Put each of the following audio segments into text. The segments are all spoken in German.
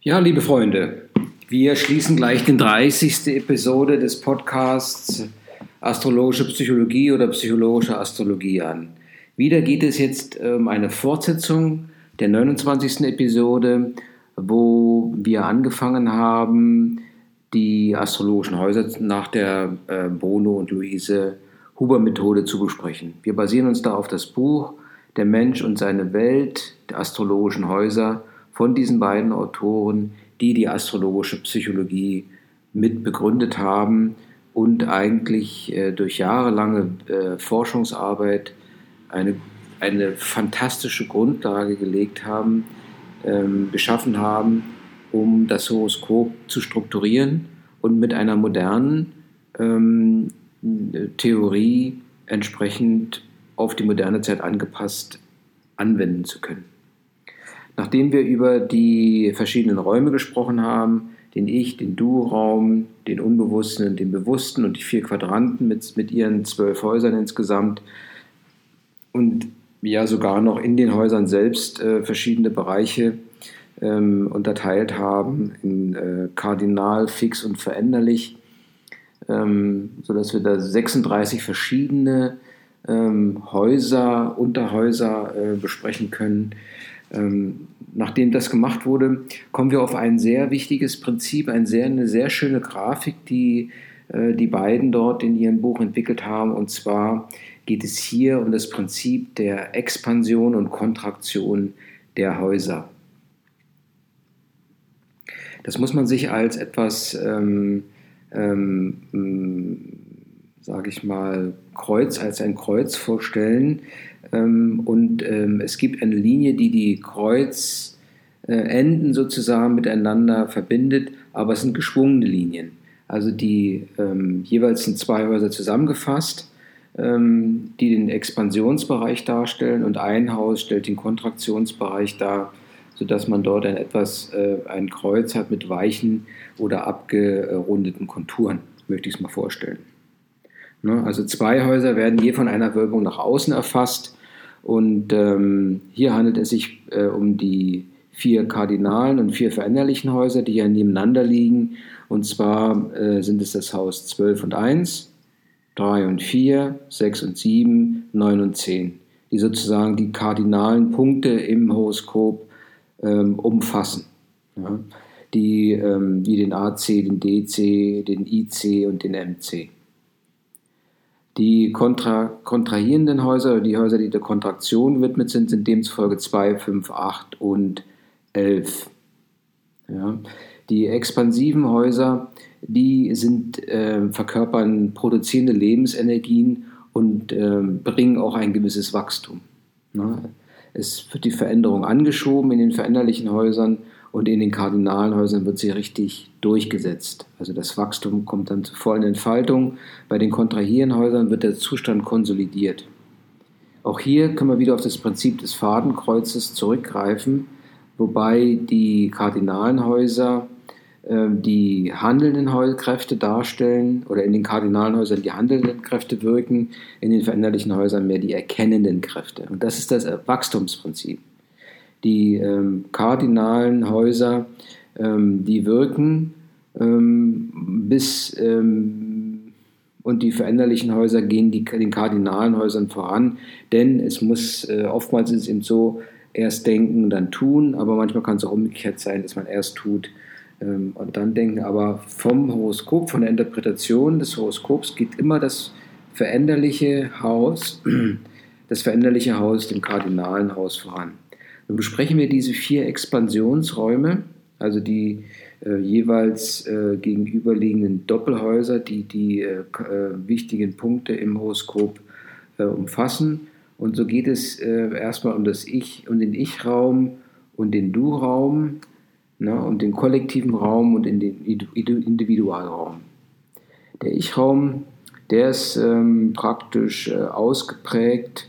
Ja, liebe Freunde, wir schließen gleich die 30. Episode des Podcasts Astrologische Psychologie oder Psychologische Astrologie an. Wieder geht es jetzt um eine Fortsetzung der 29. Episode, wo wir angefangen haben, die astrologischen Häuser nach der äh, Bruno und Luise Huber Methode zu besprechen. Wir basieren uns da auf das Buch Der Mensch und seine Welt der astrologischen Häuser von diesen beiden Autoren, die die astrologische Psychologie mit begründet haben und eigentlich äh, durch jahrelange äh, Forschungsarbeit eine, eine fantastische Grundlage gelegt haben, ähm, geschaffen haben, um das Horoskop zu strukturieren und mit einer modernen ähm, Theorie entsprechend auf die moderne Zeit angepasst anwenden zu können. Nachdem wir über die verschiedenen Räume gesprochen haben, den Ich, den Du-Raum, den Unbewussten und den Bewussten und die vier Quadranten mit, mit ihren zwölf Häusern insgesamt und ja sogar noch in den Häusern selbst äh, verschiedene Bereiche ähm, unterteilt haben in äh, kardinal, fix und veränderlich, ähm, sodass wir da 36 verschiedene ähm, Häuser, Unterhäuser äh, besprechen können. Ähm, nachdem das gemacht wurde, kommen wir auf ein sehr wichtiges Prinzip, ein sehr, eine sehr schöne Grafik, die äh, die beiden dort in ihrem Buch entwickelt haben. Und zwar geht es hier um das Prinzip der Expansion und Kontraktion der Häuser. Das muss man sich als etwas, ähm, ähm, sage ich mal, Kreuz, als ein Kreuz vorstellen, und ähm, es gibt eine Linie, die die Kreuzenden sozusagen miteinander verbindet, aber es sind geschwungene Linien. Also die ähm, jeweils sind zwei Häuser zusammengefasst, die den Expansionsbereich darstellen und ein Haus stellt den Kontraktionsbereich dar, sodass man dort ein etwas äh, ein Kreuz hat mit weichen oder abgerundeten Konturen, möchte ich es mal vorstellen. Ne? Also zwei Häuser werden je von einer Wölbung nach außen erfasst und ähm, hier handelt es sich äh, um die vier kardinalen und vier veränderlichen Häuser, die ja nebeneinander liegen. Und zwar äh, sind es das Haus 12 und 1, 3 und 4, 6 und 7, 9 und 10, die sozusagen die kardinalen Punkte im Horoskop ähm, umfassen. Ja? Die, ähm, die den AC, den DC, den IC und den MC. Die kontra, kontrahierenden Häuser oder die Häuser, die der Kontraktion gewidmet sind, sind demzufolge 2, 5, 8 und 11. Ja. Die expansiven Häuser, die sind, äh, verkörpern produzierende Lebensenergien und äh, bringen auch ein gewisses Wachstum. Ja. Es wird die Veränderung angeschoben in den veränderlichen Häusern und in den kardinalen Häusern wird sie richtig durchgesetzt. Also das Wachstum kommt dann zur vollen Entfaltung. Bei den kontrahierenden Häusern wird der Zustand konsolidiert. Auch hier können wir wieder auf das Prinzip des Fadenkreuzes zurückgreifen, wobei die kardinalen Häuser äh, die handelnden Kräfte darstellen oder in den kardinalen Häusern die handelnden Kräfte wirken, in den veränderlichen Häusern mehr die erkennenden Kräfte. Und das ist das Wachstumsprinzip die ähm, kardinalen Häuser, ähm, die wirken ähm, bis ähm, und die veränderlichen Häuser gehen die, den kardinalen Häusern voran, denn es muss äh, oftmals ist es eben so, erst denken, dann tun, aber manchmal kann es auch umgekehrt sein, dass man erst tut ähm, und dann denken. Aber vom Horoskop, von der Interpretation des Horoskops geht immer das veränderliche Haus, das veränderliche Haus dem kardinalen Haus voran. Nun besprechen wir diese vier Expansionsräume, also die äh, jeweils äh, gegenüberliegenden Doppelhäuser, die die äh, äh wichtigen Punkte im Horoskop äh, umfassen. Und so geht es äh, erstmal um das Ich und den Ich-Raum und den Du-Raum ne, und den kollektiven Raum und in den Individualraum. Der Ich-Raum, der ist ähm, praktisch ausgeprägt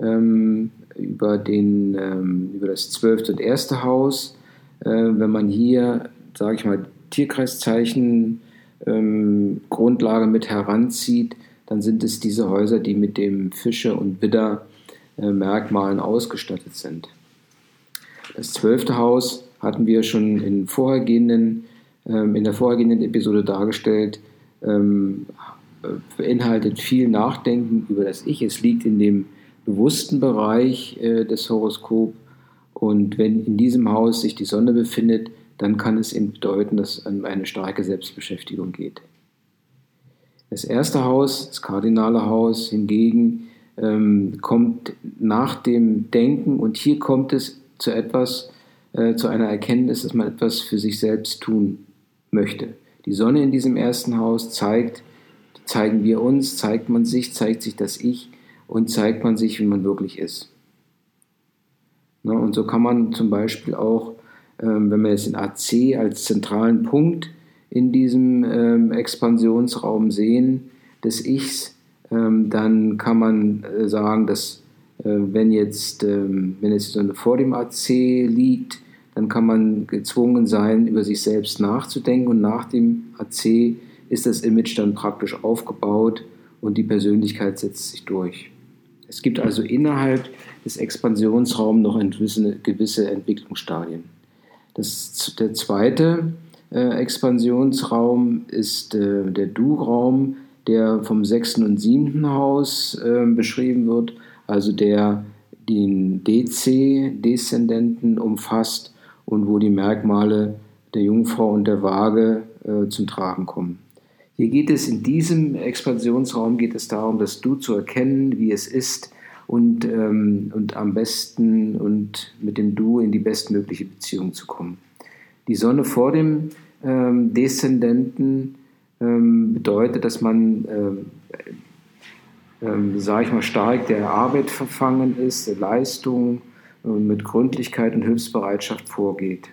ähm, über, den, ähm, über das zwölfte und erste Haus. Äh, wenn man hier, sage ich mal, Tierkreiszeichen ähm, Grundlage mit heranzieht, dann sind es diese Häuser, die mit dem Fische- und Widder-Merkmalen ausgestattet sind. Das zwölfte Haus hatten wir schon in, vorhergehenden, ähm, in der vorhergehenden Episode dargestellt, ähm, beinhaltet viel Nachdenken über das Ich. Es liegt in dem bewussten Bereich äh, des Horoskops. Und wenn in diesem Haus sich die Sonne befindet, dann kann es eben bedeuten, dass es um eine starke Selbstbeschäftigung geht. Das erste Haus, das kardinale Haus hingegen, ähm, kommt nach dem Denken und hier kommt es zu etwas, äh, zu einer Erkenntnis, dass man etwas für sich selbst tun möchte. Die Sonne in diesem ersten Haus zeigt, zeigen wir uns, zeigt man sich, zeigt sich das Ich und zeigt man sich, wie man wirklich ist. Ne, und so kann man zum Beispiel auch, ähm, wenn wir jetzt den AC als zentralen Punkt in diesem ähm, Expansionsraum sehen des Ichs, ähm, dann kann man äh, sagen, dass äh, wenn jetzt, wenn jetzt vor dem AC liegt, dann kann man gezwungen sein, über sich selbst nachzudenken und nach dem AC ist das Image dann praktisch aufgebaut und die Persönlichkeit setzt sich durch. Es gibt also innerhalb des Expansionsraums noch gewisse, Entwicklungsstadien. Das, der zweite äh, Expansionsraum ist äh, der Du-Raum, der vom sechsten und siebten Haus äh, beschrieben wird, also der den DC-Deszendenten umfasst und wo die Merkmale der Jungfrau und der Waage äh, zum Tragen kommen. Hier geht es in diesem Expansionsraum geht es darum, das Du zu erkennen, wie es ist und, ähm, und am besten und mit dem Du in die bestmögliche Beziehung zu kommen. Die Sonne vor dem ähm, Deszendenten ähm, bedeutet, dass man, äh, äh, sage ich mal, stark der Arbeit verfangen ist, der Leistung äh, mit Gründlichkeit und Hilfsbereitschaft vorgeht.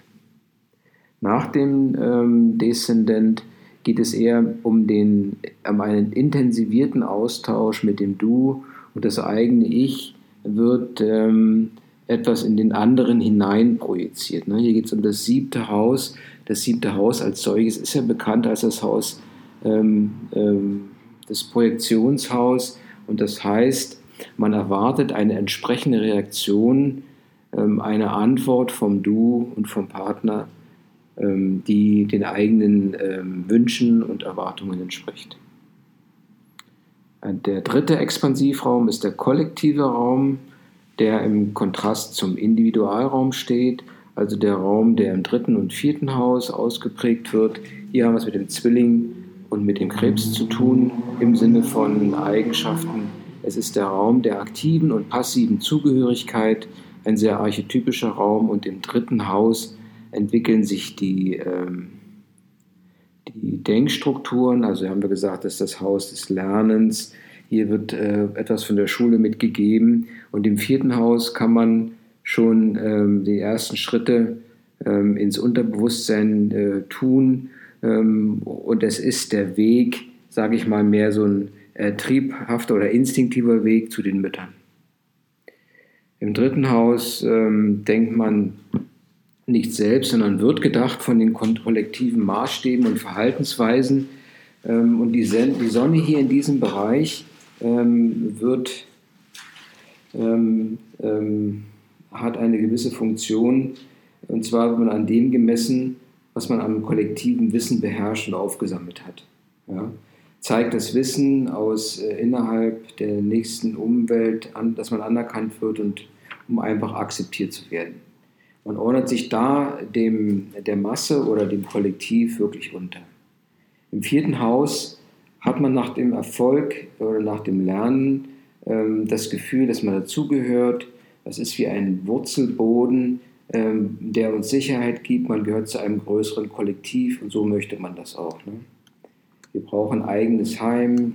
Nach dem ähm, Deszendent geht es eher um, den, um einen intensivierten Austausch mit dem Du und das eigene Ich wird ähm, etwas in den anderen hinein projiziert. Ne? Hier geht es um das siebte Haus. Das siebte Haus als solches ist ja bekannt als das Haus, ähm, ähm, das Projektionshaus und das heißt, man erwartet eine entsprechende Reaktion, ähm, eine Antwort vom Du und vom Partner die den eigenen ähm, Wünschen und Erwartungen entspricht. Der dritte Expansivraum ist der kollektive Raum, der im Kontrast zum Individualraum steht, also der Raum, der im dritten und vierten Haus ausgeprägt wird. Hier haben wir es mit dem Zwilling und mit dem Krebs zu tun im Sinne von Eigenschaften. Es ist der Raum der aktiven und passiven Zugehörigkeit, ein sehr archetypischer Raum und im dritten Haus entwickeln sich die, ähm, die Denkstrukturen. Also haben wir gesagt, das ist das Haus des Lernens. Hier wird äh, etwas von der Schule mitgegeben. Und im vierten Haus kann man schon ähm, die ersten Schritte ähm, ins Unterbewusstsein äh, tun. Ähm, und es ist der Weg, sage ich mal, mehr so ein äh, triebhafter oder instinktiver Weg zu den Müttern. Im dritten Haus ähm, denkt man nicht selbst, sondern wird gedacht von den kollektiven Maßstäben und Verhaltensweisen. Ähm, und die Sonne hier in diesem Bereich ähm, wird, ähm, hat eine gewisse Funktion, und zwar wird man an dem gemessen, was man am kollektiven Wissen beherrscht und aufgesammelt hat. Ja? Zeigt das Wissen aus äh, innerhalb der nächsten Umwelt, an, dass man anerkannt wird und um einfach akzeptiert zu werden. Man ordnet sich da dem, der Masse oder dem Kollektiv wirklich unter. Im vierten Haus hat man nach dem Erfolg oder nach dem Lernen ähm, das Gefühl, dass man dazugehört. Das ist wie ein Wurzelboden, ähm, der uns Sicherheit gibt. Man gehört zu einem größeren Kollektiv und so möchte man das auch. Ne? Wir brauchen ein eigenes Heim,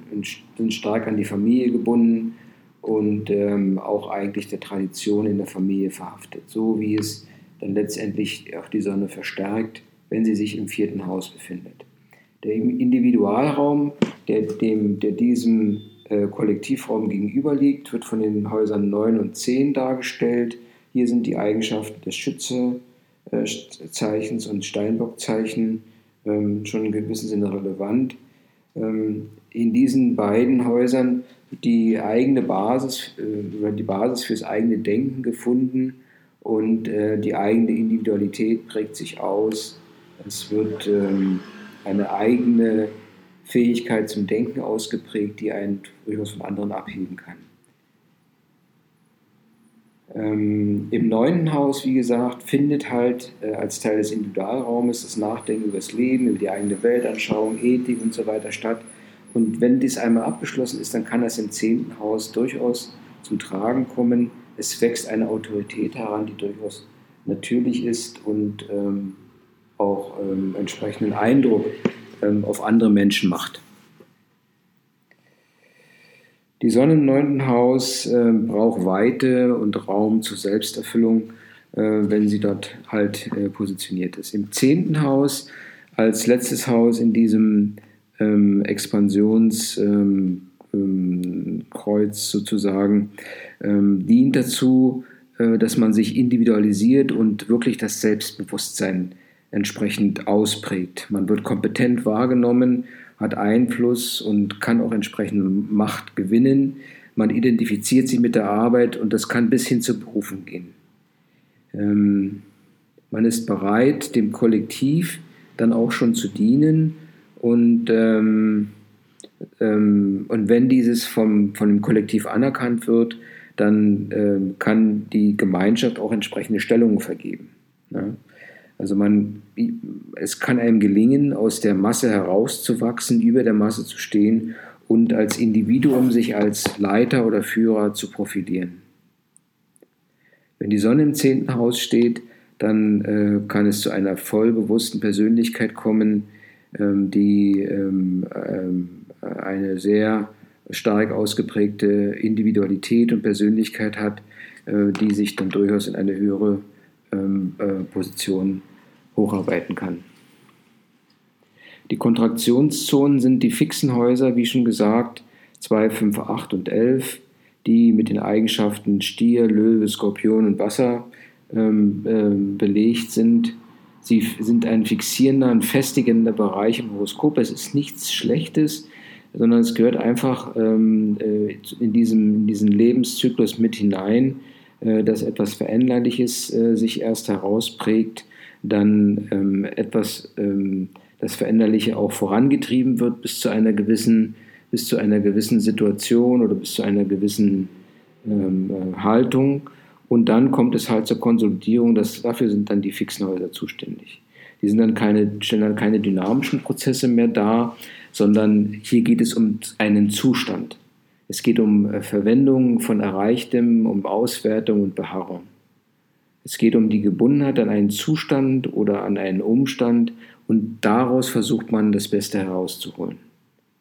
sind stark an die Familie gebunden und ähm, auch eigentlich der Tradition in der Familie verhaftet, so wie es dann letztendlich auch die Sonne verstärkt, wenn sie sich im vierten Haus befindet. Der Individualraum, der, dem, der diesem äh, Kollektivraum gegenüberliegt, wird von den Häusern 9 und 10 dargestellt. Hier sind die Eigenschaften des Schütze-Zeichens und Steinbock-Zeichen ähm, schon in gewissem Sinne relevant. Ähm, in diesen beiden Häusern die eigene Basis, äh, die Basis fürs eigene Denken gefunden und äh, die eigene Individualität prägt sich aus. Es wird ähm, eine eigene Fähigkeit zum Denken ausgeprägt, die einen durchaus von anderen abheben kann. Ähm, Im neunten Haus, wie gesagt, findet halt äh, als Teil des Individualraumes das Nachdenken über das Leben, über die eigene Weltanschauung, Ethik und so weiter statt. Und wenn dies einmal abgeschlossen ist, dann kann das im zehnten Haus durchaus zum Tragen kommen. Es wächst eine Autorität heran, die durchaus natürlich ist und ähm, auch ähm, entsprechenden Eindruck ähm, auf andere Menschen macht. Die Sonne im neunten Haus äh, braucht Weite und Raum zur Selbsterfüllung, äh, wenn sie dort halt äh, positioniert ist. Im zehnten Haus, als letztes Haus in diesem ähm, Expansionskreuz ähm, ähm, sozusagen, ähm, dient dazu, äh, dass man sich individualisiert und wirklich das Selbstbewusstsein entsprechend ausprägt. Man wird kompetent wahrgenommen hat Einfluss und kann auch entsprechend Macht gewinnen. Man identifiziert sich mit der Arbeit und das kann bis hin zur Berufung gehen. Ähm, man ist bereit, dem Kollektiv dann auch schon zu dienen und, ähm, ähm, und wenn dieses vom, von dem Kollektiv anerkannt wird, dann ähm, kann die Gemeinschaft auch entsprechende Stellungen vergeben. Ja? Also man, es kann einem gelingen, aus der Masse herauszuwachsen, über der Masse zu stehen und als Individuum sich als Leiter oder Führer zu profilieren. Wenn die Sonne im zehnten Haus steht, dann äh, kann es zu einer vollbewussten Persönlichkeit kommen, ähm, die ähm, äh, eine sehr stark ausgeprägte Individualität und Persönlichkeit hat, äh, die sich dann durchaus in eine höhere ähm, äh, Position hocharbeiten kann. Die Kontraktionszonen sind die fixen Häuser, wie schon gesagt, 2, 5, 8 und 11, die mit den Eigenschaften Stier, Löwe, Skorpion und Wasser ähm, äh, belegt sind. Sie sind ein fixierender, ein festigender Bereich im Horoskop. Es ist nichts Schlechtes, sondern es gehört einfach ähm, äh, in, diesem, in diesen Lebenszyklus mit hinein, äh, dass etwas Veränderliches äh, sich erst herausprägt dann ähm, etwas, ähm, das Veränderliche auch vorangetrieben wird bis zu einer gewissen, bis zu einer gewissen Situation oder bis zu einer gewissen ähm, äh, Haltung. Und dann kommt es halt zur Konsolidierung, das, dafür sind dann die fixen Häuser zuständig. Die sind dann keine, stellen dann keine dynamischen Prozesse mehr dar, sondern hier geht es um einen Zustand. Es geht um äh, Verwendung von Erreichtem, um Auswertung und Beharrung. Es geht um die Gebundenheit an einen Zustand oder an einen Umstand und daraus versucht man das Beste herauszuholen.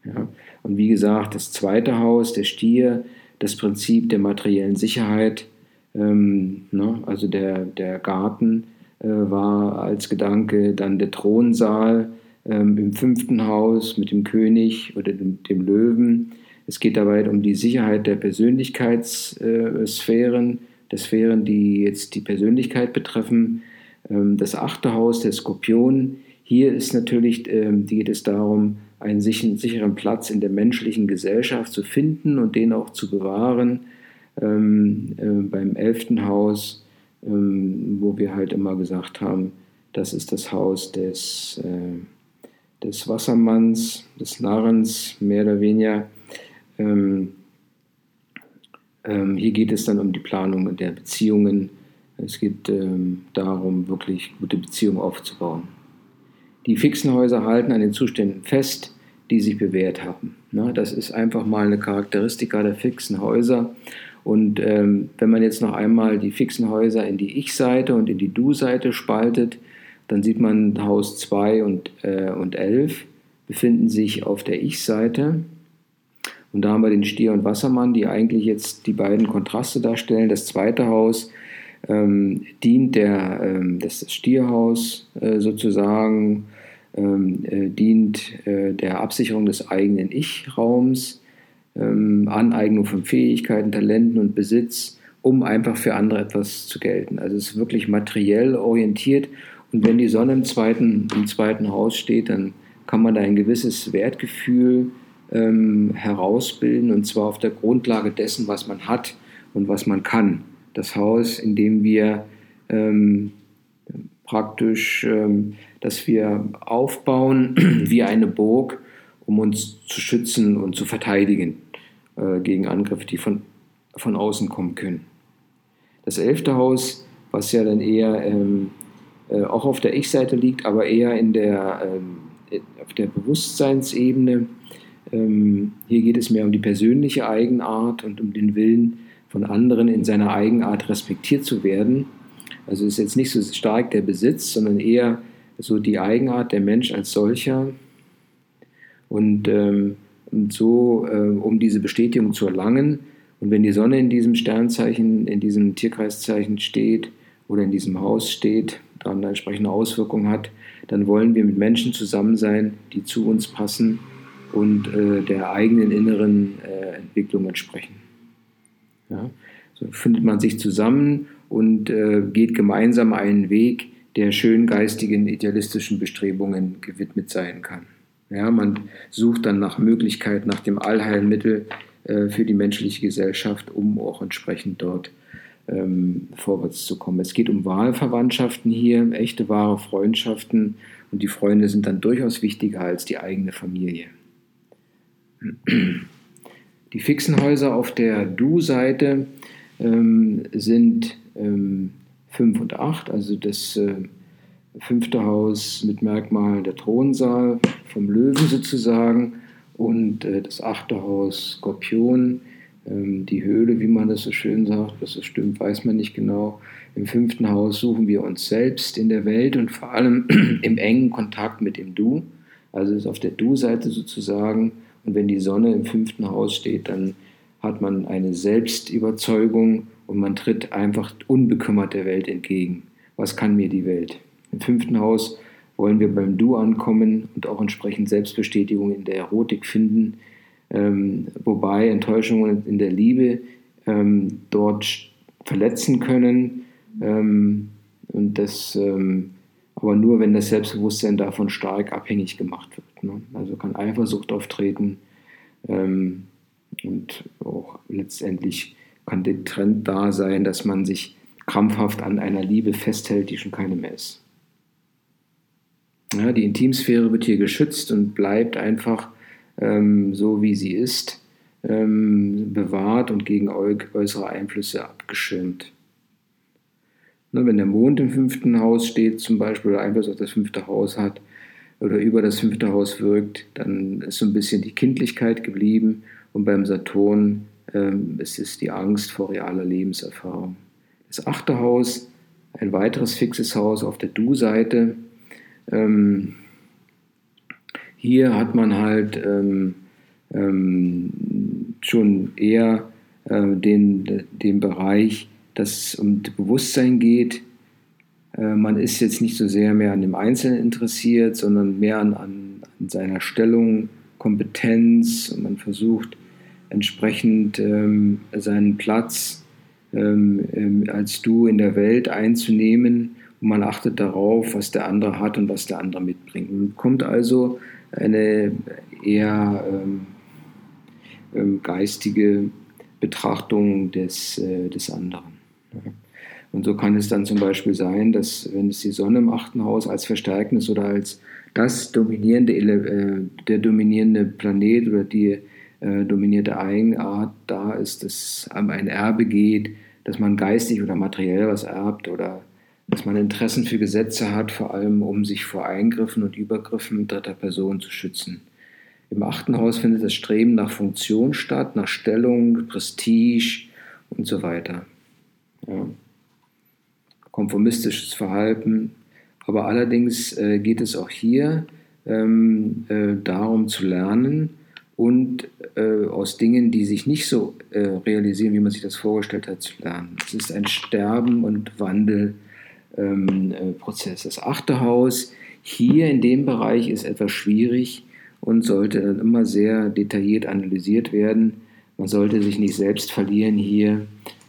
Ja? Und wie gesagt, das zweite Haus, der Stier, das Prinzip der materiellen Sicherheit, ähm, ne? also der, der Garten war als Gedanke, dann der Thronsaal ähm, im fünften Haus mit dem König oder dem, dem Löwen. Es geht dabei um die Sicherheit der Persönlichkeitssphären, der Sphären, die jetzt die Persönlichkeit betreffen. Ähm, das achte Haus, der Skorpion. Hier ist natürlich, ähm, geht es darum, einen sicheren Platz in der menschlichen Gesellschaft zu finden und den auch zu bewahren. Äh, beim elften Haus, wo wir halt immer gesagt haben, das ist das Haus des, äh, des Wassermanns, des Narrens, mehr oder weniger. Ähm, hier geht es dann um die Planung der Beziehungen. Es geht ähm, darum, wirklich gute Beziehungen aufzubauen. Die fixen Häuser halten an den Zuständen fest, die sich bewährt haben. Na, das ist einfach mal eine Charakteristika der fixen Häuser. Und ähm, wenn man jetzt noch einmal die fixen Häuser in die Ich-Seite und in die Du-Seite spaltet, dann sieht man Haus 2 und, äh, und 11 befinden sich auf der Ich-Seite und da haben wir den Stier und Wassermann, die eigentlich jetzt die beiden Kontraste darstellen. Das zweite Haus ähm, dient der, ähm, das Stierhaus äh, sozusagen, ähm, äh, dient äh, der Absicherung des eigenen Ich-Raums, ähm, Aneignung von Fähigkeiten, Talenten und Besitz, um einfach für andere etwas zu gelten. Also es ist wirklich materiell orientiert. Und wenn die Sonne im zweiten, im zweiten Haus steht, dann kann man da ein gewisses Wertgefühl ähm, herausbilden und zwar auf der Grundlage dessen, was man hat und was man kann. Das Haus, in dem wir ähm, praktisch, ähm, dass wir aufbauen wie eine Burg, um uns zu schützen und zu verteidigen äh, gegen Angriffe, die von, von außen kommen können. Das elfte Haus, was ja dann eher ähm, äh, auch auf der Ich-Seite liegt, aber eher in der, ähm, auf der Bewusstseinsebene. Ähm, hier geht es mehr um die persönliche Eigenart und um den Willen von anderen in seiner Eigenart respektiert zu werden. Also ist jetzt nicht so stark der Besitz, sondern eher so die Eigenart der Mensch als solcher. Und, ähm, und so, äh, um diese Bestätigung zu erlangen, und wenn die Sonne in diesem Sternzeichen, in diesem Tierkreiszeichen steht oder in diesem Haus steht, dann eine entsprechende Auswirkung hat, dann wollen wir mit Menschen zusammen sein, die zu uns passen und äh, der eigenen inneren äh, Entwicklung entsprechen. Ja? So findet man sich zusammen und äh, geht gemeinsam einen Weg, der schön geistigen, idealistischen Bestrebungen gewidmet sein kann. Ja, man sucht dann nach Möglichkeit, nach dem Allheilmittel äh, für die menschliche Gesellschaft, um auch entsprechend dort ähm, vorwärts zu kommen. Es geht um wahre Verwandtschaften hier, echte wahre Freundschaften und die Freunde sind dann durchaus wichtiger als die eigene Familie. Die fixen Häuser auf der Du-Seite ähm, sind 5 ähm, und 8, also das äh, fünfte Haus mit Merkmalen der Thronsaal vom Löwen sozusagen und äh, das achte Haus Skorpion ähm, die Höhle, wie man das so schön sagt, was das stimmt, weiß man nicht genau. Im fünften Haus suchen wir uns selbst in der Welt und vor allem im engen Kontakt mit dem Du. Also ist auf der Du-Seite sozusagen. Und wenn die Sonne im fünften Haus steht, dann hat man eine Selbstüberzeugung und man tritt einfach unbekümmert der Welt entgegen. Was kann mir die Welt? Im fünften Haus wollen wir beim Du ankommen und auch entsprechend Selbstbestätigung in der Erotik finden, ähm, wobei Enttäuschungen in der Liebe ähm, dort verletzen können ähm, und das ähm, aber nur, wenn das Selbstbewusstsein davon stark abhängig gemacht wird. Ne? Also kann Eifersucht auftreten ähm, und auch letztendlich kann der Trend da sein, dass man sich krampfhaft an einer Liebe festhält, die schon keine mehr ist. Ja, die Intimsphäre wird hier geschützt und bleibt einfach ähm, so wie sie ist, ähm, bewahrt und gegen äußere Einflüsse abgeschirmt. Ne, wenn der Mond im fünften Haus steht, zum Beispiel, oder Einfluss auf das fünfte Haus hat, oder über das fünfte Haus wirkt, dann ist so ein bisschen die Kindlichkeit geblieben und beim Saturn ähm, ist es die Angst vor realer Lebenserfahrung. Das achte Haus, ein weiteres fixes Haus auf der Du-Seite, ähm, hier hat man halt ähm, ähm, schon eher äh, den, den Bereich, dass es um das Bewusstsein geht. Äh, man ist jetzt nicht so sehr mehr an dem Einzelnen interessiert, sondern mehr an, an, an seiner Stellung, Kompetenz und man versucht entsprechend ähm, seinen Platz ähm, ähm, als du in der Welt einzunehmen und man achtet darauf, was der andere hat und was der andere mitbringt. Man kommt also eine eher ähm, ähm, geistige Betrachtung des, äh, des anderen. Und so kann es dann zum Beispiel sein, dass wenn es die Sonne im achten Haus als Verstärknis oder als das dominierende, äh, der dominierende Planet oder die äh, dominierte Eigenart da ist, dass einem ein Erbe geht, dass man geistig oder materiell was erbt oder dass man Interessen für Gesetze hat, vor allem um sich vor Eingriffen und Übergriffen dritter Personen zu schützen. Im achten Haus findet das Streben nach Funktion statt, nach Stellung, Prestige und so weiter. Ja. Konformistisches Verhalten. Aber allerdings äh, geht es auch hier ähm, äh, darum zu lernen und äh, aus Dingen, die sich nicht so äh, realisieren, wie man sich das vorgestellt hat, zu lernen. Es ist ein Sterben und Wandel ähm, äh, Prozess. Das achte Haus hier in dem Bereich ist etwas schwierig und sollte dann immer sehr detailliert analysiert werden. Man sollte sich nicht selbst verlieren hier,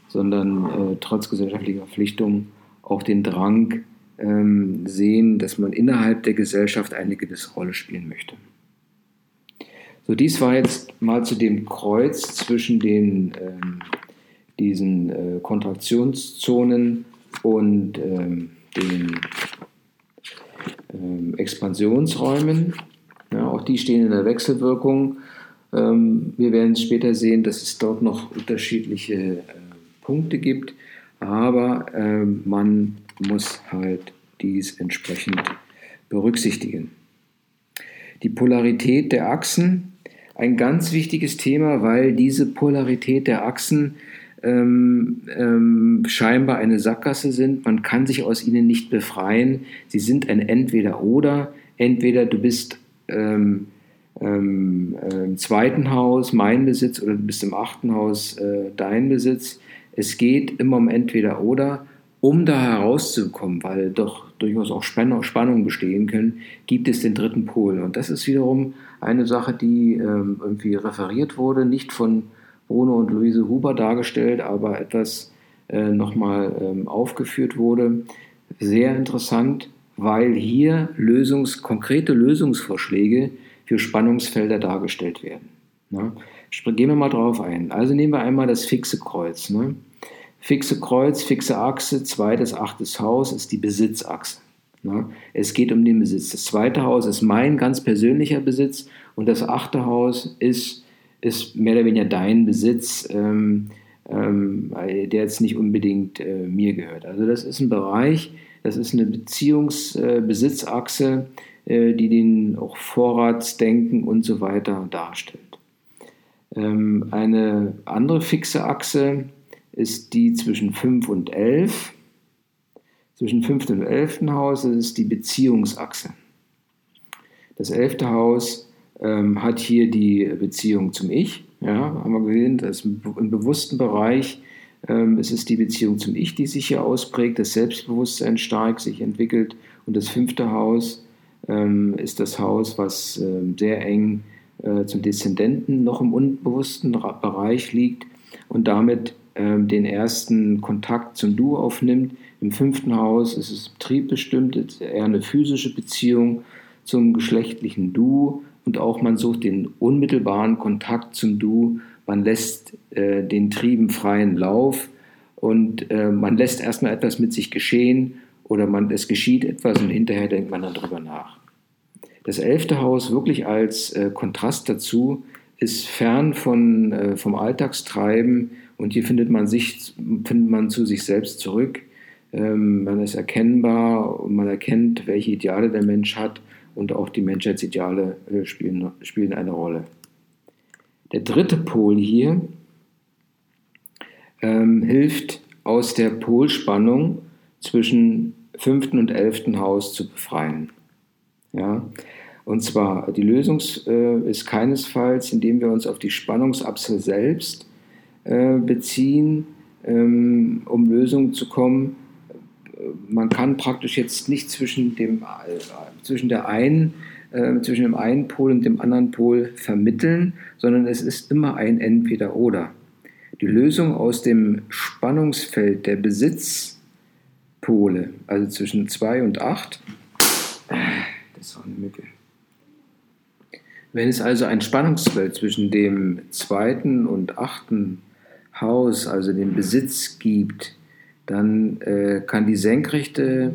sondern äh, trotz gesellschaftlicher Verpflichtungen auch den Drang ähm, sehen, dass man innerhalb der Gesellschaft eine gewisse Rolle spielen möchte. So, dies war jetzt mal zu dem Kreuz zwischen den, ähm, diesen äh, Kontraktionszonen und ähm, den ähm, Expansionsräumen. Ja, auch die stehen in der Wechselwirkung. Ähm, wir werden später sehen, dass es dort noch unterschiedliche äh, Punkte gibt, aber äh, man muss halt dies entsprechend berücksichtigen. Die Polarität der Achsen, ein ganz wichtiges Thema, weil diese Polarität der Achsen ähm, ähm, scheinbar eine Sackgasse sind. Man kann sich aus ihnen nicht befreien. Sie sind ein Entweder-Oder. Entweder du bist ähm, ähm, äh, im zweiten Haus mein Besitz oder du bist im achten Haus äh, dein Besitz. Es geht immer um Entweder-Oder. Um da herauszukommen, weil doch durchaus auch Spannungen bestehen können, gibt es den dritten Pol. Und das ist wiederum eine Sache, die ähm, irgendwie referiert wurde, nicht von Bruno und Luise Huber dargestellt, aber etwas äh, nochmal ähm, aufgeführt wurde. Sehr interessant, weil hier Lösungs-, konkrete Lösungsvorschläge für Spannungsfelder dargestellt werden. Ne? Gehen wir mal drauf ein. Also nehmen wir einmal das fixe Kreuz. Ne? Fixe Kreuz, fixe Achse, zweites, achtes Haus ist die Besitzachse. Ne? Es geht um den Besitz. Das zweite Haus ist mein ganz persönlicher Besitz und das achte Haus ist ist mehr oder weniger dein Besitz, ähm, ähm, der jetzt nicht unbedingt äh, mir gehört. Also das ist ein Bereich, das ist eine Beziehungsbesitzachse, äh, äh, die den auch Vorratsdenken und so weiter darstellt. Ähm, eine andere fixe Achse ist die zwischen 5 und 11. Zwischen 5. und 11. Haus ist die Beziehungsachse. Das 11. Haus ähm, hat hier die Beziehung zum Ich. Ja, haben wir gesehen, dass im bewussten Bereich ähm, es ist die Beziehung zum Ich, die sich hier ausprägt, das Selbstbewusstsein stark sich entwickelt. Und das fünfte Haus ähm, ist das Haus, was äh, sehr eng äh, zum Deszendenten noch im unbewussten Bereich liegt und damit ähm, den ersten Kontakt zum Du aufnimmt. Im fünften Haus ist es triebbestimmt, eher eine physische Beziehung zum geschlechtlichen Du und auch man sucht den unmittelbaren Kontakt zum Du, man lässt äh, den Trieben freien Lauf und äh, man lässt erstmal etwas mit sich geschehen oder man, es geschieht etwas und hinterher denkt man dann drüber nach. Das elfte Haus wirklich als äh, Kontrast dazu ist fern von, äh, vom Alltagstreiben und hier findet man, sich, findet man zu sich selbst zurück. Ähm, man ist erkennbar und man erkennt, welche Ideale der Mensch hat und auch die Menschheitsideale äh, spielen, spielen eine Rolle. Der dritte Pol hier ähm, hilft aus der Polspannung zwischen fünften und elften Haus zu befreien. Ja? Und zwar, die Lösung äh, ist keinesfalls, indem wir uns auf die Spannungsachse selbst äh, beziehen, ähm, um Lösungen zu kommen, man kann praktisch jetzt nicht zwischen dem, zwischen der einen, äh, zwischen dem einen Pol und dem anderen Pol vermitteln, sondern es ist immer ein Entweder-Oder. Die Lösung aus dem Spannungsfeld der Besitzpole, also zwischen 2 und 8, das war eine Mücke. Wenn es also ein Spannungsfeld zwischen dem zweiten und achten Haus, also dem Besitz gibt, dann äh, kann die senkrechte,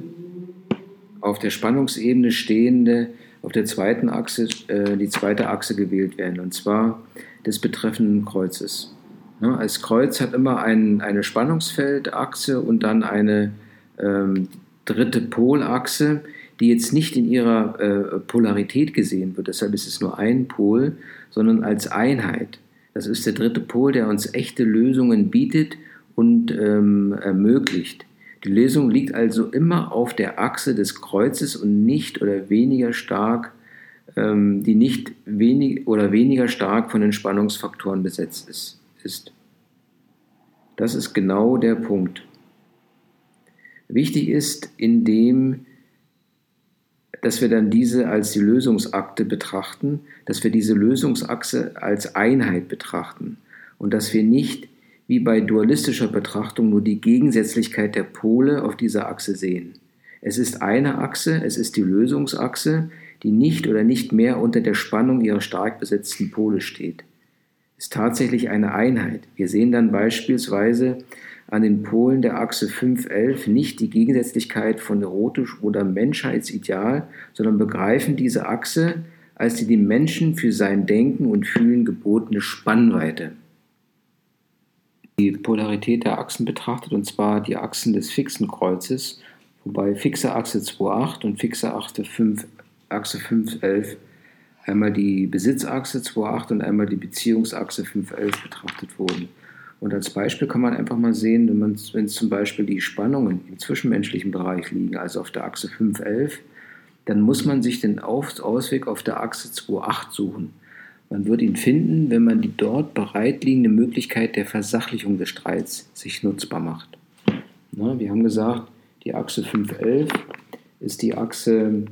auf der Spannungsebene stehende, auf der zweiten Achse, äh, die zweite Achse gewählt werden, und zwar des betreffenden Kreuzes. Ne, als Kreuz hat immer ein, eine Spannungsfeldachse und dann eine ähm, dritte Polachse, die jetzt nicht in ihrer äh, Polarität gesehen wird, deshalb ist es nur ein Pol, sondern als Einheit. Das ist der dritte Pol, der uns echte Lösungen bietet und ähm, ermöglicht. Die Lösung liegt also immer auf der Achse des Kreuzes und nicht oder weniger stark, ähm, die nicht wenig oder weniger stark von den Spannungsfaktoren besetzt ist, ist. Das ist genau der Punkt. Wichtig ist, indem dass wir dann diese als die Lösungsakte betrachten, dass wir diese Lösungsachse als Einheit betrachten und dass wir nicht wie bei dualistischer Betrachtung nur die Gegensätzlichkeit der Pole auf dieser Achse sehen. Es ist eine Achse, es ist die Lösungsachse, die nicht oder nicht mehr unter der Spannung ihrer stark besetzten Pole steht. Es ist tatsächlich eine Einheit. Wir sehen dann beispielsweise an den Polen der Achse 511 nicht die Gegensätzlichkeit von erotisch oder Menschheitsideal, sondern begreifen diese Achse als die dem Menschen für sein Denken und Fühlen gebotene Spannweite. Die Polarität der Achsen betrachtet, und zwar die Achsen des fixen Kreuzes, wobei fixe Achse 2,8 und fixe Achse 5, Achse 5,11 einmal die Besitzachse 2,8 und einmal die Beziehungsachse 5,11 betrachtet wurden. Und als Beispiel kann man einfach mal sehen, wenn, man, wenn zum Beispiel die Spannungen im zwischenmenschlichen Bereich liegen, also auf der Achse 5,11, dann muss man sich den Ausweg auf der Achse 2,8 suchen. Man wird ihn finden, wenn man die dort bereitliegende Möglichkeit der Versachlichung des Streits sich nutzbar macht. Na, wir haben gesagt, die Achse 5,11 ist die Achse,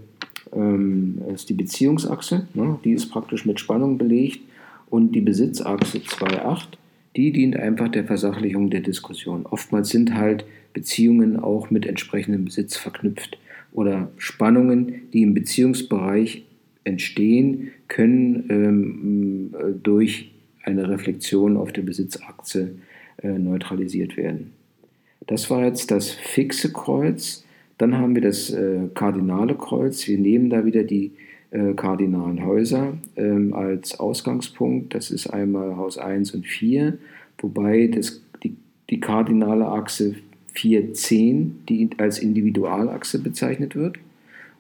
ähm, ist die Beziehungsachse, ne? die ist praktisch mit Spannung belegt und die Besitzachse 2,8 die dient einfach der Versachlichung der Diskussion. Oftmals sind halt Beziehungen auch mit entsprechendem Besitz verknüpft oder Spannungen, die im Beziehungsbereich entstehen, können ähm, durch eine Reflexion auf der Besitzachse äh, neutralisiert werden. Das war jetzt das fixe Kreuz. Dann haben wir das äh, kardinale Kreuz. Wir nehmen da wieder die äh, kardinalen Häuser ähm, als Ausgangspunkt. Das ist einmal Haus 1 und 4, wobei das, die, die kardinale Achse 410, die als Individualachse bezeichnet wird,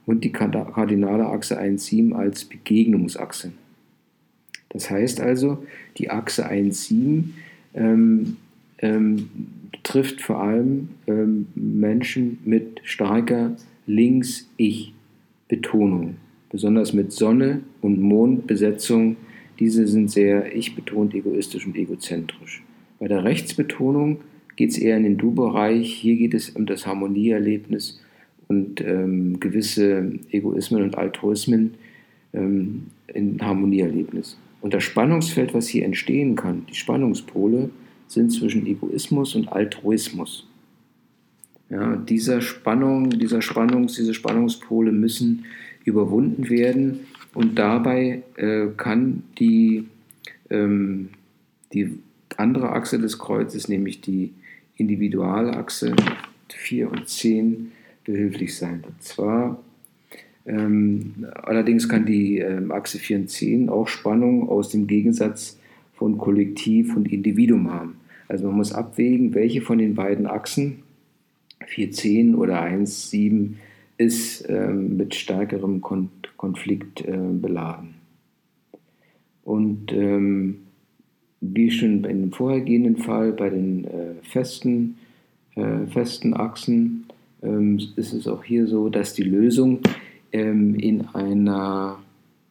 und die kardinale Achse 1,7 als Begegnungsachse. Das heißt also, die Achse 1,7 ähm, ähm, trifft vor allem ähm, Menschen mit starker Links-Ich-Betonung besonders mit Sonne und Mondbesetzung. Diese sind sehr ich-betont, egoistisch und egozentrisch. Bei der Rechtsbetonung geht es eher in den Du-Bereich. Hier geht es um das Harmonieerlebnis und ähm, gewisse Egoismen und Altruismen ähm, in Harmonieerlebnis. Und das Spannungsfeld, was hier entstehen kann, die Spannungspole, sind zwischen Egoismus und Altruismus. Ja, dieser Spannung, dieser Spannungs, diese Spannungspole müssen überwunden werden. Und dabei äh, kann die, ähm, die andere Achse des Kreuzes, nämlich die Individualachse 4 und 10, behilflich sein. Und zwar ähm, allerdings kann die ähm, Achse 4 und 10 auch Spannung aus dem Gegensatz von Kollektiv und Individuum haben. Also man muss abwägen, welche von den beiden Achsen, 410 oder 1,7, ist ähm, mit stärkerem Kon Konflikt äh, beladen. Und ähm, wie schon in dem vorhergehenden Fall bei den äh, festen, äh, festen Achsen ist es auch hier so, dass die Lösung ähm, in einer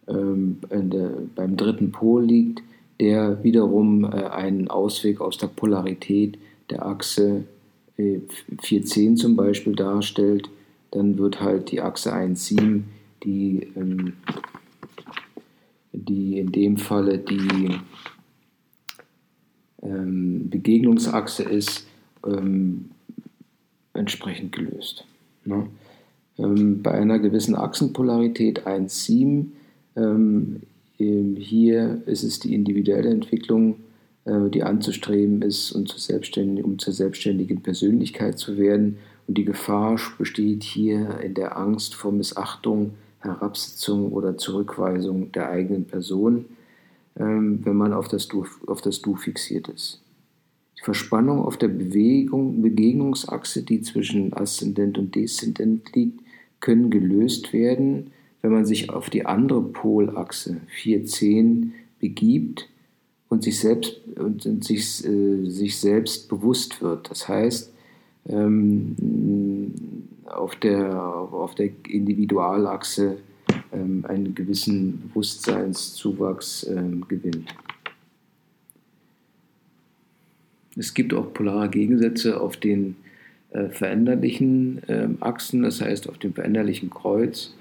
ähm, in der, beim dritten Pol liegt, der wiederum äh, einen Ausweg aus der Polarität der Achse 410 äh, zum Beispiel darstellt. Dann wird halt die Achse 1,7, die, ähm, die in dem Falle die ähm, Begegnungsachse ist, ähm, entsprechend gelöst. Ne? Ähm, bei einer gewissen Achsenpolarität 1,7, ähm, hier ist es die individuelle Entwicklung, äh, die anzustreben ist, um, zu um zur selbstständigen Persönlichkeit zu werden und die Gefahr besteht hier in der Angst vor Missachtung, Herabsetzung oder Zurückweisung der eigenen Person, ähm, wenn man auf das, du, auf das Du fixiert ist. Verspannung auf der Bewegung, Begegnungsachse, die zwischen Aszendent und Deszendent liegt, können gelöst werden, wenn man sich auf die andere Polachse 410 begibt und sich selbst, und sich, äh, sich selbst bewusst wird. Das heißt, ähm, auf, der, auf der Individualachse ähm, einen gewissen Bewusstseinszuwachs ähm, gewinnt. Es gibt auch polare Gegensätze auf den äh, veränderlichen äh, Achsen, das heißt auf dem veränderlichen Kreuz.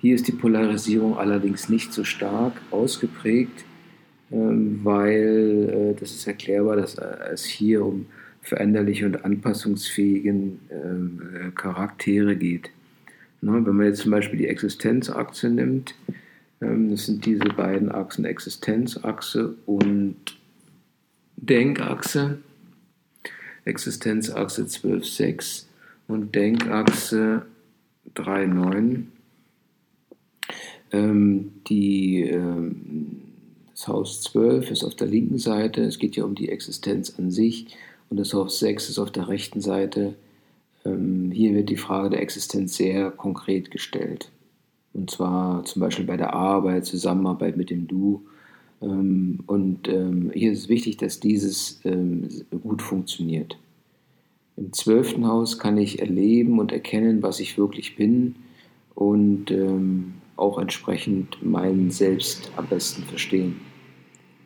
Hier ist die Polarisierung allerdings nicht so stark ausgeprägt, äh, weil äh, das ist erklärbar, dass es hier um veränderliche und anpassungsfähigen äh, Charaktere geht. Ne, wenn man jetzt zum Beispiel die Existenzachse nimmt, ähm, das sind diese beiden Achsen Existenzachse und Denkachse, Existenzachse 12,6 und Denkachse 3,9. Ähm, die, ähm, das Haus 12 ist auf der linken Seite, es geht ja um die Existenz an sich, und das Haus 6 ist auf der rechten Seite. Ähm, hier wird die Frage der Existenz sehr konkret gestellt. Und zwar zum Beispiel bei der Arbeit, Zusammenarbeit mit dem Du. Ähm, und ähm, hier ist wichtig, dass dieses ähm, gut funktioniert. Im zwölften Haus kann ich erleben und erkennen, was ich wirklich bin und auch entsprechend mein Selbst am besten verstehen.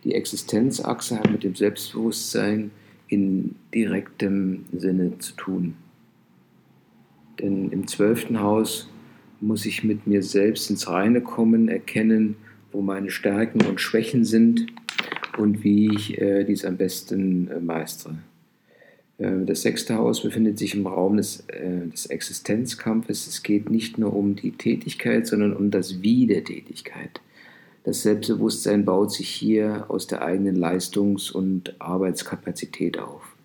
Die Existenzachse hat mit dem Selbstbewusstsein in direktem Sinne zu tun. Denn im zwölften Haus muss ich mit mir selbst ins Reine kommen, erkennen, wo meine Stärken und Schwächen sind und wie ich äh, dies am besten äh, meistere. Äh, das sechste Haus befindet sich im Raum des, äh, des Existenzkampfes. Es geht nicht nur um die Tätigkeit, sondern um das Wie der Tätigkeit. Das Selbstbewusstsein baut sich hier aus der eigenen Leistungs- und Arbeitskapazität auf.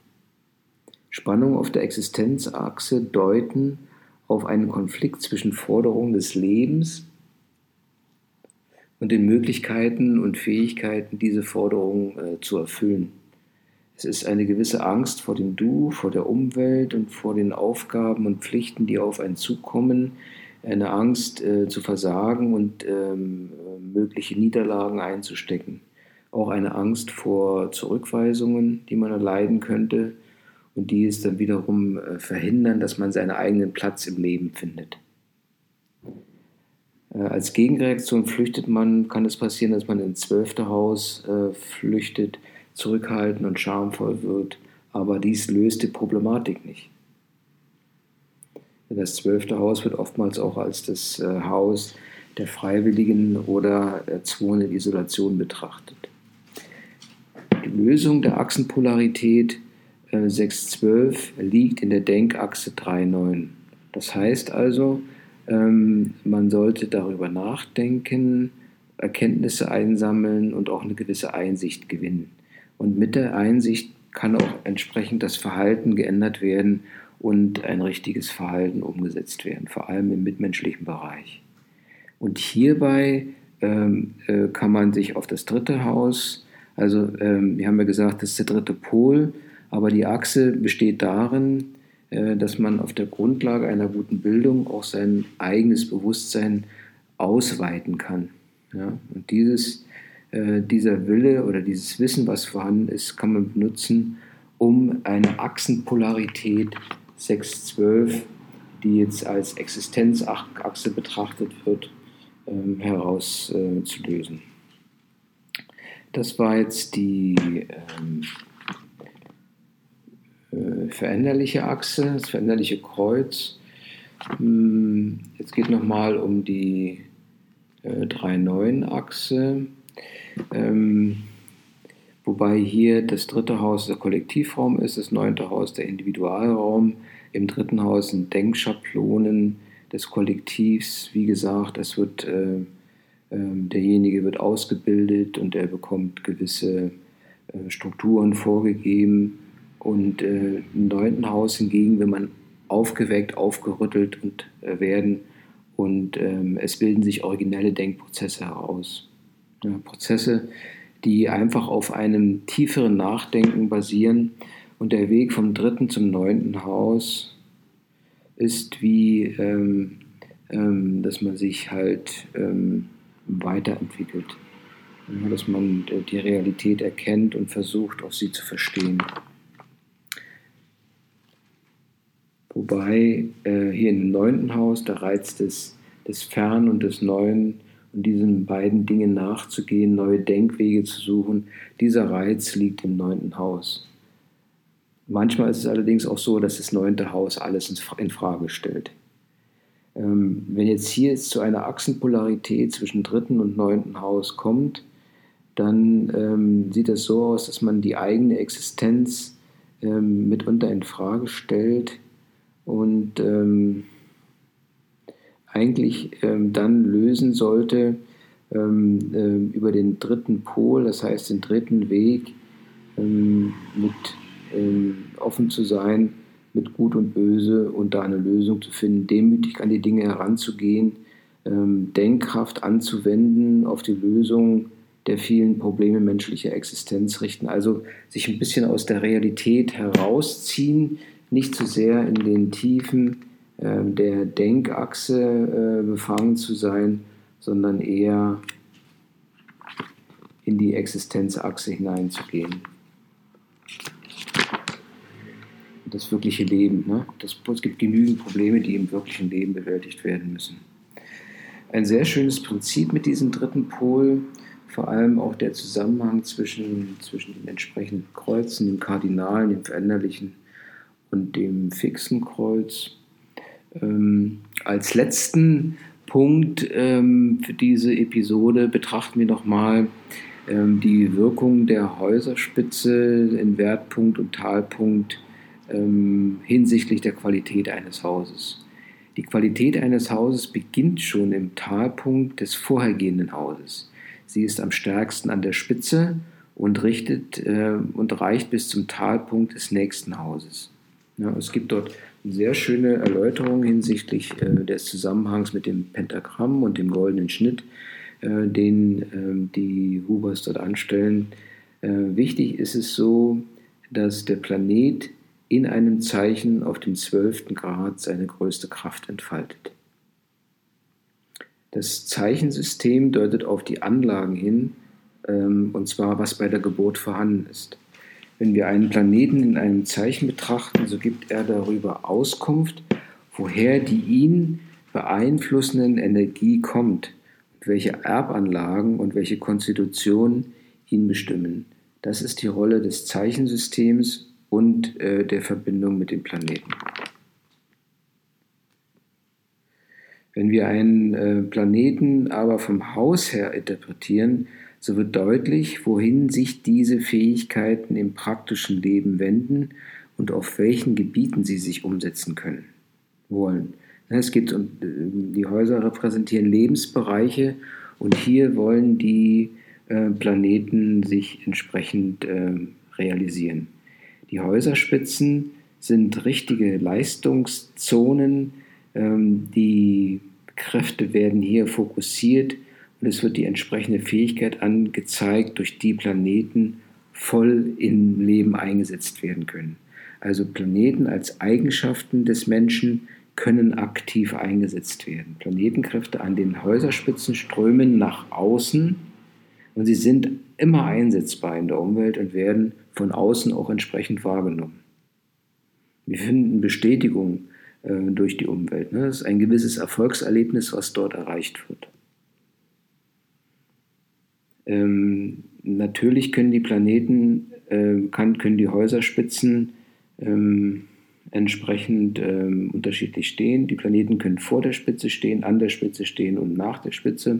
Spannungen auf der Existenzachse deuten auf einen Konflikt zwischen Forderungen des Lebens und den Möglichkeiten und Fähigkeiten, diese Forderungen äh, zu erfüllen. Es ist eine gewisse Angst vor dem Du, vor der Umwelt und vor den Aufgaben und Pflichten, die auf einen zukommen, eine Angst äh, zu versagen und ähm, mögliche Niederlagen einzustecken, auch eine Angst vor Zurückweisungen, die man erleiden könnte und die es dann wiederum äh, verhindern, dass man seinen eigenen Platz im Leben findet. Äh, als Gegenreaktion flüchtet man, kann es passieren, dass man ins zwölfte Haus äh, flüchtet, zurückhaltend und schamvoll wird, aber dies löst die Problematik nicht. Das zwölfte Haus wird oftmals auch als das äh, Haus der freiwilligen oder erzwungenen Isolation betrachtet. Die Lösung der Achsenpolarität äh, 612 liegt in der Denkachse 3,9. Das heißt also, ähm, man sollte darüber nachdenken, Erkenntnisse einsammeln und auch eine gewisse Einsicht gewinnen. Und mit der Einsicht kann auch entsprechend das Verhalten geändert werden und ein richtiges Verhalten umgesetzt werden, vor allem im mitmenschlichen Bereich. Und hierbei ähm, äh, kann man sich auf das dritte Haus, also ähm, wir haben ja gesagt, das ist der dritte Pol, aber die Achse besteht darin, dass man auf der Grundlage einer guten Bildung auch sein eigenes Bewusstsein ausweiten kann. Ja? Und dieses, äh, dieser Wille oder dieses Wissen, was vorhanden ist, kann man benutzen, um eine Achsenpolarität 612, die jetzt als Existenzachse betrachtet wird, ähm, herauszulösen. Das war jetzt die ähm, äh, veränderliche Achse, das veränderliche Kreuz. Hm, jetzt geht nochmal um die äh, 3-9-Achse. Ähm, wobei hier das dritte Haus der Kollektivraum ist, das neunte Haus der Individualraum. Im dritten Haus sind Denkschablonen des Kollektivs. Wie gesagt, es wird, äh, äh, derjenige wird ausgebildet und er bekommt gewisse äh, Strukturen vorgegeben. Und äh, im neunten Haus hingegen will man aufgeweckt, aufgerüttelt und, äh, werden und ähm, es bilden sich originelle Denkprozesse heraus. Ja, Prozesse, die einfach auf einem tieferen Nachdenken basieren. Und der Weg vom dritten zum neunten Haus ist wie, ähm, ähm, dass man sich halt ähm, weiterentwickelt. Ja, dass man äh, die Realität erkennt und versucht, auch sie zu verstehen. Wobei äh, hier im neunten Haus der Reiz des, des Fern und des Neuen und diesen beiden Dingen nachzugehen, neue Denkwege zu suchen, dieser Reiz liegt im neunten Haus. Manchmal ist es allerdings auch so, dass das neunte Haus alles in Frage stellt. Ähm, wenn jetzt hier zu einer Achsenpolarität zwischen dritten und neunten Haus kommt, dann ähm, sieht es so aus, dass man die eigene Existenz ähm, mitunter in Frage stellt und ähm, eigentlich ähm, dann lösen sollte ähm, äh, über den dritten Pol, das heißt den dritten Weg mit ähm, offen zu sein mit Gut und Böse und da eine Lösung zu finden, demütig an die Dinge heranzugehen, ähm, Denkkraft anzuwenden auf die Lösung der vielen Probleme menschlicher Existenz richten. Also sich ein bisschen aus der Realität herausziehen, nicht zu sehr in den Tiefen äh, der Denkachse äh, befangen zu sein, sondern eher in die Existenzachse hineinzugehen. Das wirkliche Leben. Ne? Das, es gibt genügend Probleme, die im wirklichen Leben bewältigt werden müssen. Ein sehr schönes Prinzip mit diesem dritten Pol vor allem auch der Zusammenhang zwischen, zwischen den entsprechenden Kreuzen, dem Kardinalen, dem Veränderlichen und dem fixen Kreuz. Ähm, als letzten Punkt ähm, für diese Episode betrachten wir nochmal ähm, die Wirkung der Häuserspitze in Wertpunkt und Talpunkt ähm, hinsichtlich der Qualität eines Hauses. Die Qualität eines Hauses beginnt schon im Talpunkt des vorhergehenden Hauses. Sie ist am stärksten an der Spitze und richtet äh, und reicht bis zum Talpunkt des nächsten Hauses. Ja, es gibt dort sehr schöne Erläuterung hinsichtlich äh, des Zusammenhangs mit dem Pentagramm und dem goldenen Schnitt, äh, den äh, die Hubers dort anstellen. Äh, wichtig ist es so, dass der Planet in einem Zeichen auf dem zwölften Grad seine größte Kraft entfaltet. Das Zeichensystem deutet auf die Anlagen hin, ähm, und zwar was bei der Geburt vorhanden ist. Wenn wir einen Planeten in einem Zeichen betrachten, so gibt er darüber Auskunft, woher die ihn beeinflussenden Energie kommt und welche Erbanlagen und welche Konstitutionen ihn bestimmen. Das ist die Rolle des Zeichensystems und äh, der Verbindung mit dem Planeten. Wenn wir einen äh, Planeten aber vom Haus her interpretieren, so wird deutlich, wohin sich diese Fähigkeiten im praktischen Leben wenden und auf welchen Gebieten sie sich umsetzen können wollen. Es geht um, äh, die Häuser repräsentieren Lebensbereiche und hier wollen die äh, Planeten sich entsprechend realisieren. Die Häuserspitzen sind richtige Leistungszonen, ähm, die Kräfte werden hier fokussiert und es wird die entsprechende Fähigkeit angezeigt, durch die Planeten voll im Leben eingesetzt werden können. Also Planeten als Eigenschaften des Menschen können aktiv eingesetzt werden. Planetenkräfte an den Häuserspitzen strömen nach außen und sie sind immer einsetzbar in der Umwelt und werden von außen auch entsprechend wahrgenommen. Wir finden Bestätigung äh, durch die Umwelt. Ne? Das ist ein gewisses Erfolgserlebnis, was dort erreicht wird. Ähm, natürlich können die Planeten, äh, kann, können die Häuserspitzen ähm, entsprechend ähm, unterschiedlich stehen. Die Planeten können vor der Spitze stehen, an der Spitze stehen und nach der Spitze.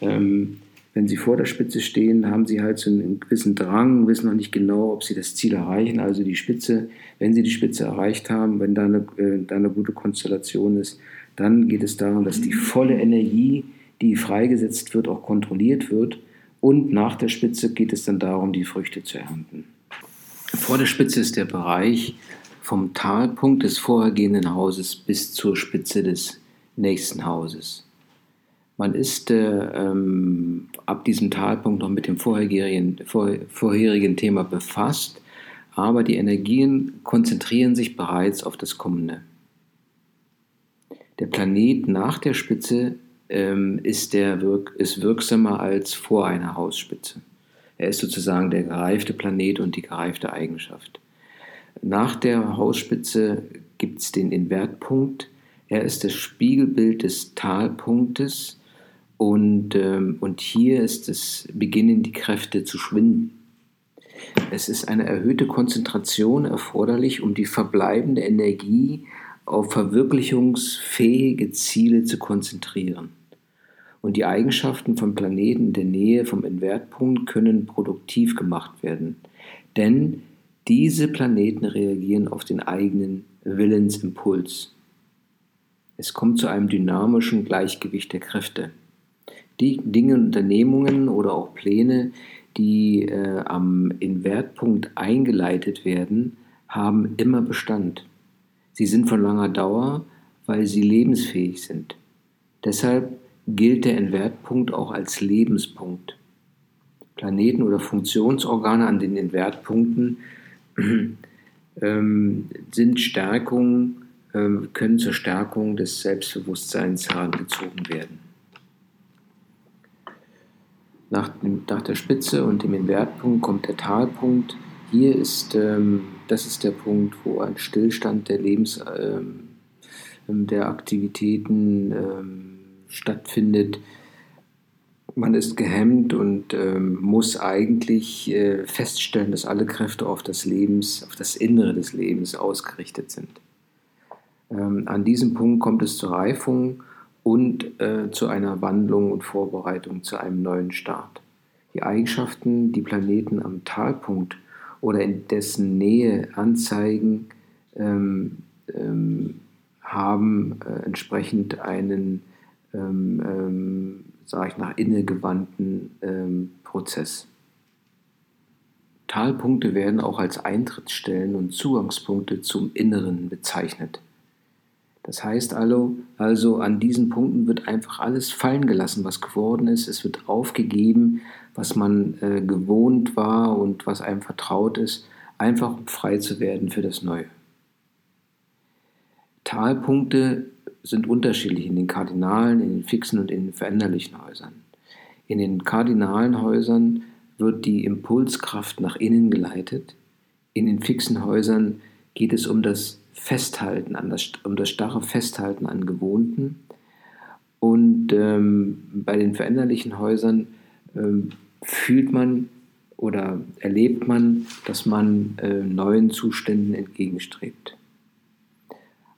Ähm, wenn sie vor der Spitze stehen, haben sie halt so einen gewissen Drang, wissen noch nicht genau, ob sie das Ziel erreichen. Also die Spitze, wenn sie die Spitze erreicht haben, wenn da eine, äh, da eine gute Konstellation ist, dann geht es darum, dass die volle Energie, die freigesetzt wird, auch kontrolliert wird. Und nach der Spitze geht es dann darum, die Früchte zu ernten. Vor der Spitze ist der Bereich vom Talpunkt des vorhergehenden Hauses bis zur Spitze des nächsten Hauses. Man ist äh, ähm, ab diesem Talpunkt noch mit dem vorherigen, vor, vorherigen Thema befasst, aber die Energien konzentrieren sich bereits auf das Kommende. Der Planet nach der Spitze ähm, ist, der wirk ist wirksamer als vor einer Hausspitze. Er ist sozusagen der gereifte Planet und die gereifte Eigenschaft. Nach der Hausspitze gibt es den Invertpunkt. Er ist das Spiegelbild des Talpunktes und, ähm, und hier ist es, beginnen die Kräfte zu schwinden. Es ist eine erhöhte Konzentration erforderlich, um die verbleibende Energie auf verwirklichungsfähige Ziele zu konzentrieren. Und die Eigenschaften von Planeten in der Nähe vom Invertpunkt können produktiv gemacht werden. Denn diese Planeten reagieren auf den eigenen Willensimpuls. Es kommt zu einem dynamischen Gleichgewicht der Kräfte die Dinge, Unternehmungen oder auch Pläne, die äh, am Invertpunkt eingeleitet werden, haben immer Bestand. Sie sind von langer Dauer, weil sie lebensfähig sind. Deshalb gilt der Invertpunkt auch als Lebenspunkt. Planeten oder Funktionsorgane an den Invertpunkten ähm, sind Stärkungen, äh, können zur Stärkung des Selbstbewusstseins herangezogen werden. Nach, nach, der Spitze und dem Invertpunkt kommt der Talpunkt. Hier ist, ähm, das ist der Punkt, wo ein Stillstand der Lebens, ähm, der Aktivitäten ähm, stattfindet. Man ist gehemmt und ähm, muss eigentlich äh, feststellen, dass alle Kräfte auf das Lebens, auf das Innere des Lebens ausgerichtet sind. Ähm, an diesem Punkt kommt es zur Reifung und äh, zu einer Wandlung und Vorbereitung zu einem neuen Start. Die Eigenschaften, die Planeten am Talpunkt oder in dessen Nähe anzeigen, ähm, ähm, haben äh, entsprechend einen ähm, ähm, sage ich, nach innen gewandten ähm, Prozess. Talpunkte werden auch als Eintrittsstellen und Zugangspunkte zum Inneren bezeichnet. Das heißt also, also an diesen Punkten wird einfach alles fallen gelassen, was geworden ist. Es wird aufgegeben, was man äh, gewohnt war und was einem vertraut ist, einfach um frei zu werden für das Neue. Talpunkte sind unterschiedlich in den kardinalen, in den fixen und in den veränderlichen Häusern. In den kardinalen Häusern wird die Impulskraft nach innen geleitet. In den fixen Häusern geht es um das Festhalten, um das starre Festhalten an Gewohnten. Und ähm, bei den veränderlichen Häusern ähm, fühlt man oder erlebt man, dass man äh, neuen Zuständen entgegenstrebt.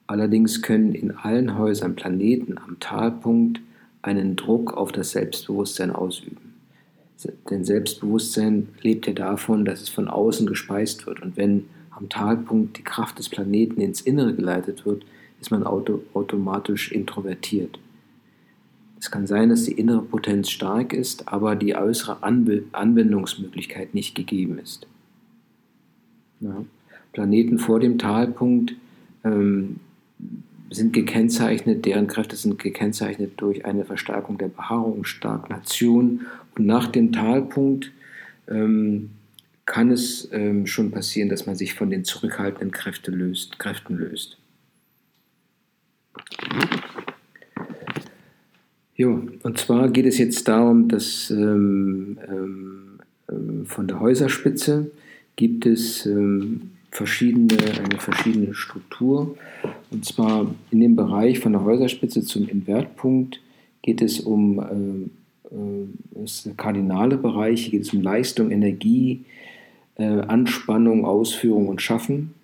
Allerdings können in allen Häusern Planeten am Talpunkt einen Druck auf das Selbstbewusstsein ausüben. Denn Selbstbewusstsein lebt ja davon, dass es von außen gespeist wird. Und wenn am Talpunkt die Kraft des Planeten ins Innere geleitet wird, ist man auto automatisch introvertiert. Es kann sein, dass die innere Potenz stark ist, aber die äußere Anw Anwendungsmöglichkeit nicht gegeben ist. Ja. Planeten vor dem Talpunkt ähm, sind gekennzeichnet, deren Kräfte sind gekennzeichnet durch eine Verstärkung der Behaarung, Stagnation. Und nach dem Talpunkt ähm, kann es ähm, schon passieren, dass man sich von den zurückhaltenden Kräfte löst, Kräften löst. Jo, und zwar geht es jetzt darum, dass ähm, ähm, ähm von der Häuserspitze gibt es ähm, verschiedene, eine verschiedene Struktur. Und zwar in dem Bereich von der Häuserspitze zum Invertpunkt geht es um äh, äh, das kardinale Bereich, geht es um Leistung, Energie, äh, Anspannung, Ausführung und Schaffen.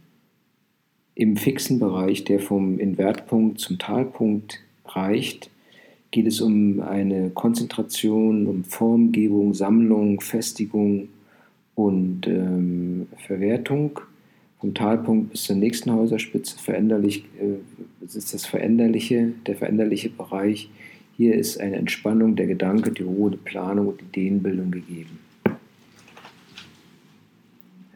Im fixen Bereich, der vom Invertpunkt zum Talpunkt reicht, geht es um eine Konzentration, um Formgebung, Sammlung, Festigung und ähm, Verwertung. Vom Talpunkt bis zur nächsten Häuserspitze veränderlich, äh, ist das Veränderliche, der veränderliche Bereich. Hier ist eine Entspannung der Gedanke, die Ruhe, die Planung und Ideenbildung gegeben.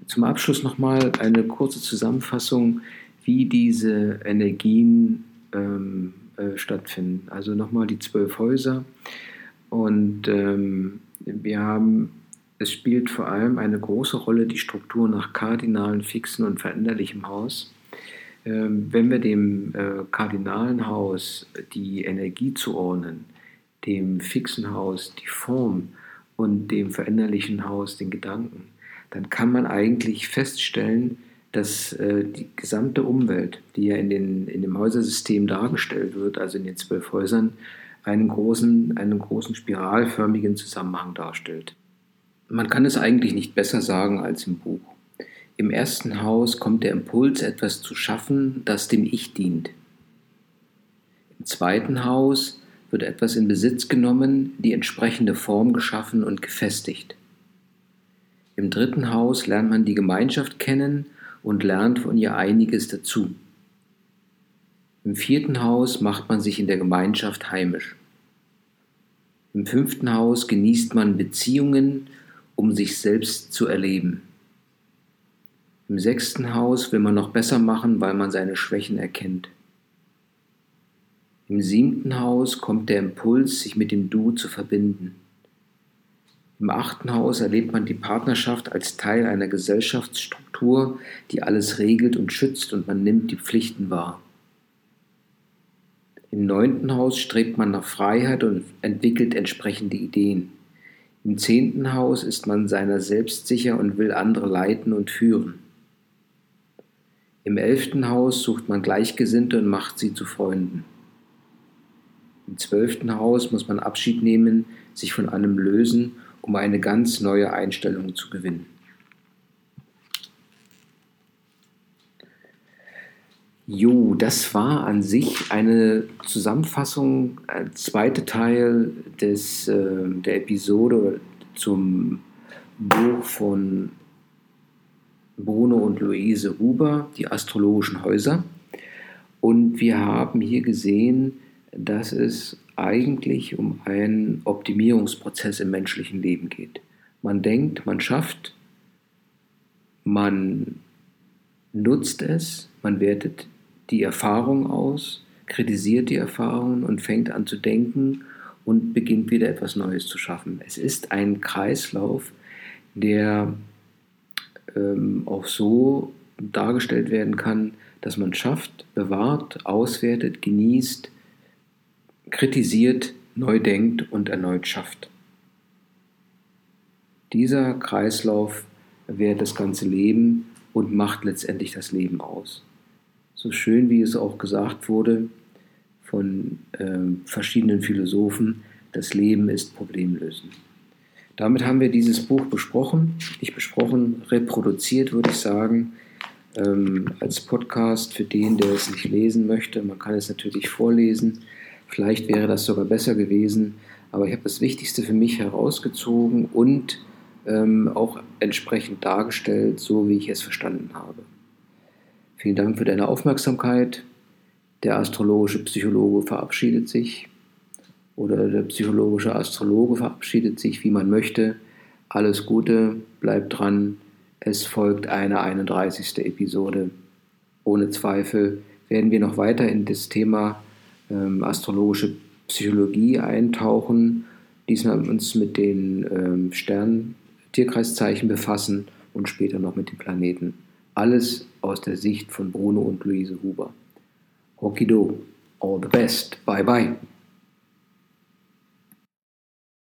Zum Abschluss nochmal eine kurze Zusammenfassung, wie diese Energien ähm, äh, stattfinden. Also nochmal die zwölf Häuser. Und ähm, wir haben es spielt vor allem eine große Rolle die Struktur nach kardinalen, fixen und veränderlichem Haus. Ähm, wenn wir dem äh, kardinalen Haus die Energie zuordnen, dem fixen Haus die Form und dem veränderlichen Haus den Gedanken, dann kann man eigentlich feststellen, dass äh, die gesamte Umwelt, die ja in, den, in dem Häusersystem dargestellt wird, also in den zwölf Häusern, einen großen, einen großen spiralförmigen Zusammenhang darstellt. Man kann es eigentlich nicht besser sagen als im Buch. Im ersten Haus kommt der Impuls, etwas zu schaffen, das dem Ich dient. Im zweiten Haus wird etwas in Besitz genommen, die entsprechende Form geschaffen und gefestigt. Im dritten Haus lernt man die Gemeinschaft kennen und lernt von ihr einiges dazu. Im vierten Haus macht man sich in der Gemeinschaft heimisch. Im fünften Haus genießt man Beziehungen um sich selbst zu erleben. Im sechsten Haus will man noch besser machen, weil man seine Schwächen erkennt. Im siebten Haus kommt der Impuls, sich mit dem Du zu verbinden. Im achten Haus erlebt man die Partnerschaft als Teil einer Gesellschaftsstruktur, die alles regelt und schützt und man nimmt die Pflichten wahr. Im neunten Haus strebt man nach Freiheit und entwickelt entsprechende Ideen. Im zehnten Haus ist man seiner selbst sicher und will andere leiten und führen. Im elften Haus sucht man Gleichgesinnte und macht sie zu Freunden. Im zwölften Haus muss man Abschied nehmen, sich von allem lösen um eine ganz neue Einstellung zu gewinnen. Jo, das war an sich eine Zusammenfassung, ein zweiter Teil des, äh, der Episode zum Buch von Bruno und Luise Huber, die astrologischen Häuser. Und wir haben hier gesehen, dass es eigentlich um einen Optimierungsprozess im menschlichen Leben geht. Man denkt, man schafft, man nutzt es, man wertet die Erfahrung aus, kritisiert die Erfahrungen und fängt an zu denken und beginnt wieder etwas Neues zu schaffen. Es ist ein Kreislauf, der ähm, auch so dargestellt werden kann, dass man schafft, bewahrt, auswertet, genießt, kritisiert, neu denkt und erneut schafft. Dieser Kreislauf währt das ganze Leben und macht letztendlich das Leben aus. So schön wie es auch gesagt wurde von äh, verschiedenen Philosophen, das Leben ist Problemlösen. Damit haben wir dieses Buch besprochen, nicht besprochen, reproduziert, würde ich sagen, ähm, als Podcast für den, der es nicht lesen möchte. Man kann es natürlich vorlesen. Vielleicht wäre das sogar besser gewesen, aber ich habe das Wichtigste für mich herausgezogen und ähm, auch entsprechend dargestellt, so wie ich es verstanden habe. Vielen Dank für deine Aufmerksamkeit. Der astrologische Psychologe verabschiedet sich oder der psychologische Astrologe verabschiedet sich, wie man möchte. Alles Gute, bleibt dran. Es folgt eine 31. Episode. Ohne Zweifel werden wir noch weiter in das Thema ähm, astrologische Psychologie eintauchen, diesmal uns mit den ähm, Sternen, Tierkreiszeichen befassen und später noch mit den Planeten. Alles aus der Sicht von Bruno und Luise Huber. Hokido, all the best, bye bye.